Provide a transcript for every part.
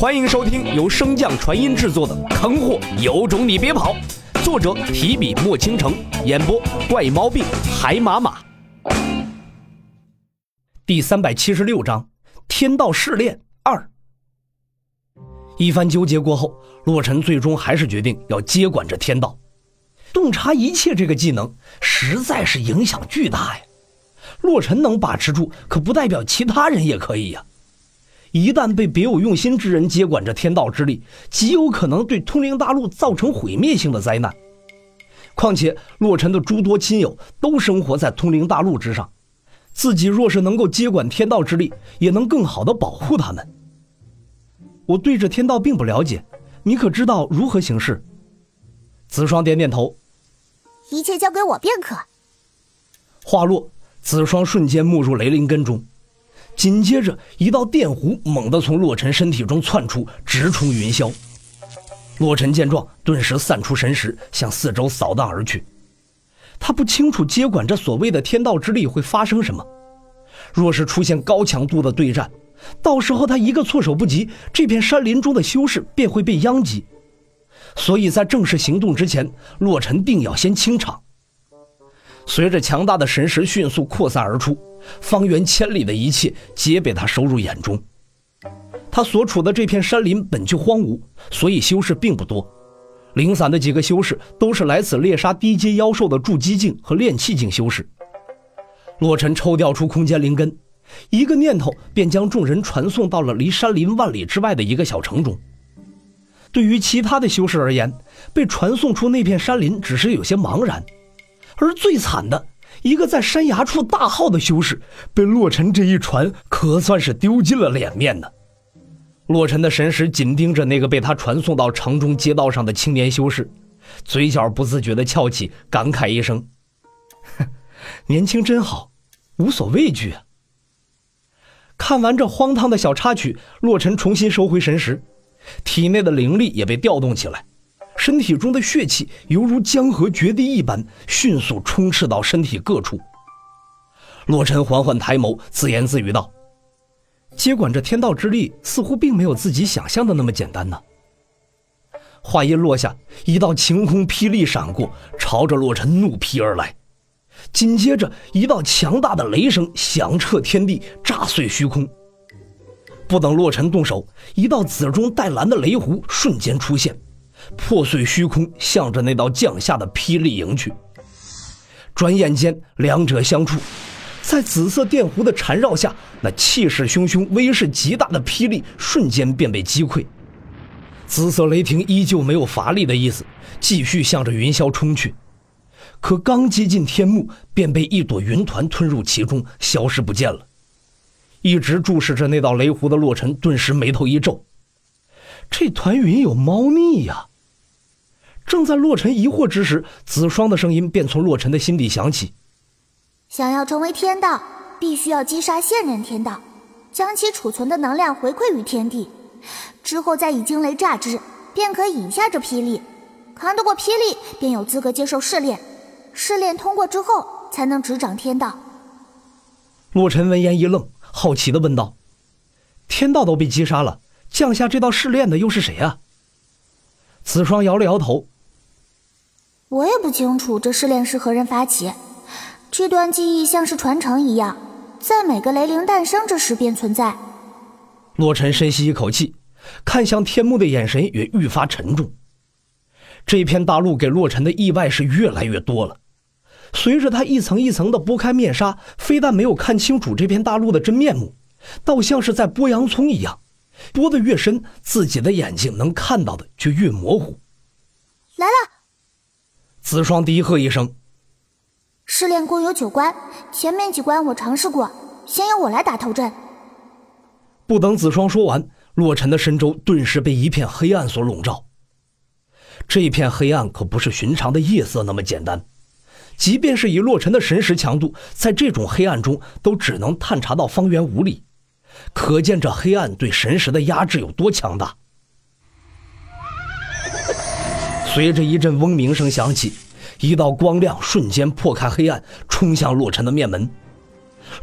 欢迎收听由升降传音制作的《坑货有种你别跑》，作者提笔墨倾城，演播怪猫病海马马。第三百七十六章：天道试炼二。一番纠结过后，洛尘最终还是决定要接管这天道。洞察一切这个技能实在是影响巨大呀！洛尘能把持住，可不代表其他人也可以呀。一旦被别有用心之人接管着天道之力，极有可能对通灵大陆造成毁灭性的灾难。况且洛尘的诸多亲友都生活在通灵大陆之上，自己若是能够接管天道之力，也能更好的保护他们。我对这天道并不了解，你可知道如何行事？子双点点头，一切交给我便可。话落，子双瞬间没入雷灵根中。紧接着，一道电弧猛地从洛尘身体中窜出，直冲云霄。洛尘见状，顿时散出神识，向四周扫荡而去。他不清楚接管这所谓的天道之力会发生什么。若是出现高强度的对战，到时候他一个措手不及，这片山林中的修士便会被殃及。所以在正式行动之前，洛尘定要先清场。随着强大的神识迅速扩散而出。方圆千里的一切皆被他收入眼中。他所处的这片山林本就荒芜，所以修士并不多。零散的几个修士都是来此猎杀低阶妖兽的筑基境和炼气境修士。洛尘抽调出空间灵根，一个念头便将众人传送到了离山林万里之外的一个小城中。对于其他的修士而言，被传送出那片山林只是有些茫然，而最惨的。一个在山崖处大号的修士被洛尘这一传，可算是丢尽了脸面呢。洛尘的神识紧盯着那个被他传送到城中街道上的青年修士，嘴角不自觉地翘起，感慨一声：“年轻真好，无所畏惧啊。”看完这荒唐的小插曲，洛尘重新收回神识，体内的灵力也被调动起来。身体中的血气犹如江河决堤一般，迅速充斥到身体各处。洛尘缓缓抬眸，自言自语道：“接管这天道之力，似乎并没有自己想象的那么简单呢。”话音落下，一道晴空霹雳闪过，朝着洛尘怒劈而来。紧接着，一道强大的雷声响彻天地，炸碎虚空。不等洛尘动手，一道紫中带蓝的雷弧瞬间出现。破碎虚空，向着那道降下的霹雳迎去。转眼间，两者相触，在紫色电弧的缠绕下，那气势汹汹、威势极大的霹雳瞬间便被击溃。紫色雷霆依旧没有乏力的意思，继续向着云霄冲去。可刚接近天幕，便被一朵云团吞入其中，消失不见了。一直注视着那道雷弧的洛尘，顿时眉头一皱：这团云有猫腻呀！正在洛尘疑惑之时，子双的声音便从洛尘的心底响起：“想要成为天道，必须要击杀现任天道，将其储存的能量回馈于天地，之后再以惊雷炸之，便可引下这霹雳。扛得过霹雳，便有资格接受试炼。试炼通过之后，才能执掌天道。”洛尘闻言一愣，好奇的问道：“天道都被击杀了，降下这道试炼的又是谁啊？”子双摇了摇头。我也不清楚这试炼是何人发起，这段记忆像是传承一样，在每个雷灵诞生之时便存在。洛尘深吸一口气，看向天幕的眼神也愈发沉重。这片大陆给洛尘的意外是越来越多了。随着他一层一层的剥开面纱，非但没有看清楚这片大陆的真面目，倒像是在剥洋葱一样，剥得越深，自己的眼睛能看到的就越模糊。来了。子双低喝一声：“试炼共有九关，前面几关我尝试过，先由我来打头阵。”不等子双说完，洛尘的身周顿时被一片黑暗所笼罩。这片黑暗可不是寻常的夜色那么简单，即便是以洛尘的神识强度，在这种黑暗中都只能探查到方圆五里，可见这黑暗对神识的压制有多强大。随着一阵嗡鸣声响起，一道光亮瞬间破开黑暗，冲向洛尘的面门。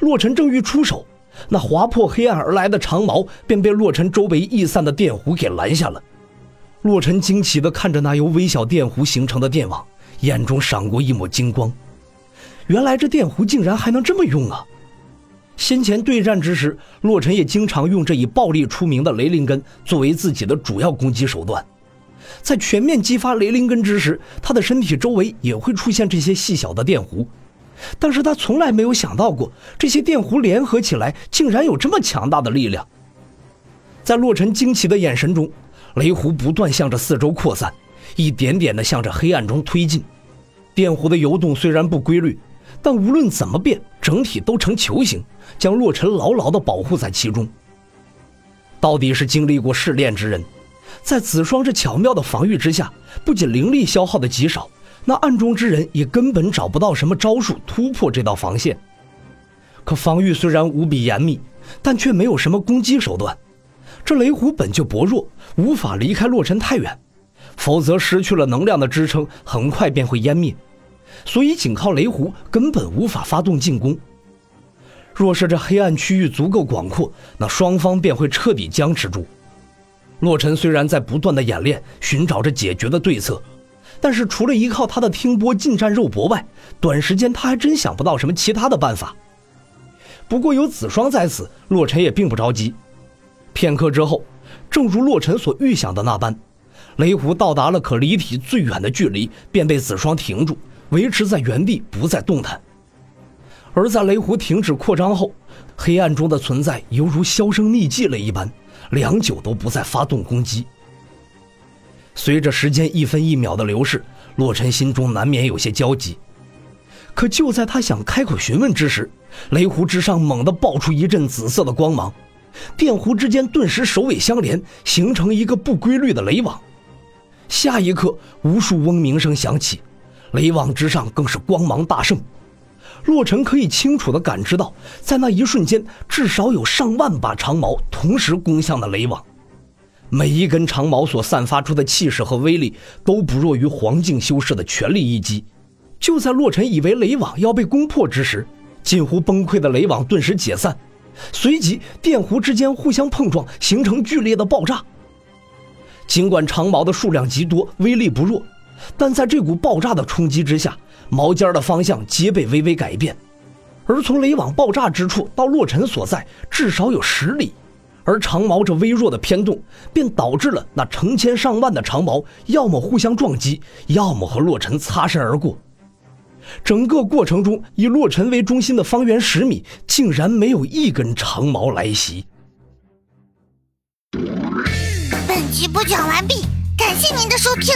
洛尘正欲出手，那划破黑暗而来的长矛便被洛尘周围溢散的电弧给拦下了。洛尘惊奇地看着那由微小电弧形成的电网，眼中闪过一抹金光。原来这电弧竟然还能这么用啊！先前对战之时，洛尘也经常用这以暴力出名的雷灵根作为自己的主要攻击手段。在全面激发雷灵根之时，他的身体周围也会出现这些细小的电弧。但是他从来没有想到过，这些电弧联合起来，竟然有这么强大的力量。在洛尘惊奇的眼神中，雷弧不断向着四周扩散，一点点的向着黑暗中推进。电弧的游动虽然不规律，但无论怎么变，整体都呈球形，将洛尘牢牢的保护在其中。到底是经历过试炼之人，在子双这巧妙的防御之下，不仅灵力消耗的极少。那暗中之人也根本找不到什么招数突破这道防线。可防御虽然无比严密，但却没有什么攻击手段。这雷虎本就薄弱，无法离开洛尘太远，否则失去了能量的支撑，很快便会湮灭。所以仅靠雷虎根本无法发动进攻。若是这黑暗区域足够广阔，那双方便会彻底僵持住。洛尘虽然在不断的演练，寻找着解决的对策。但是除了依靠他的听波近战肉搏外，短时间他还真想不到什么其他的办法。不过有子双在此，洛尘也并不着急。片刻之后，正如洛尘所预想的那般，雷狐到达了可离体最远的距离，便被子双停住，维持在原地不再动弹。而在雷狐停止扩张后，黑暗中的存在犹如销声匿迹了一般，良久都不再发动攻击。随着时间一分一秒的流逝，洛尘心中难免有些焦急。可就在他想开口询问之时，雷湖之上猛地爆出一阵紫色的光芒，电弧之间顿时首尾相连，形成一个不规律的雷网。下一刻，无数嗡鸣声响起，雷网之上更是光芒大盛。洛尘可以清楚地感知到，在那一瞬间，至少有上万把长矛同时攻向了雷网。每一根长矛所散发出的气势和威力都不弱于黄境修士的全力一击。就在洛尘以为雷网要被攻破之时，近乎崩溃的雷网顿时解散，随即电弧之间互相碰撞，形成剧烈的爆炸。尽管长矛的数量极多，威力不弱，但在这股爆炸的冲击之下，毛尖的方向皆被微微改变。而从雷网爆炸之处到洛尘所在，至少有十里。而长矛这微弱的偏动，便导致了那成千上万的长矛要么互相撞击，要么和洛尘擦身而过。整个过程中，以洛尘为中心的方圆十米，竟然没有一根长矛来袭。本集播讲完毕，感谢您的收听。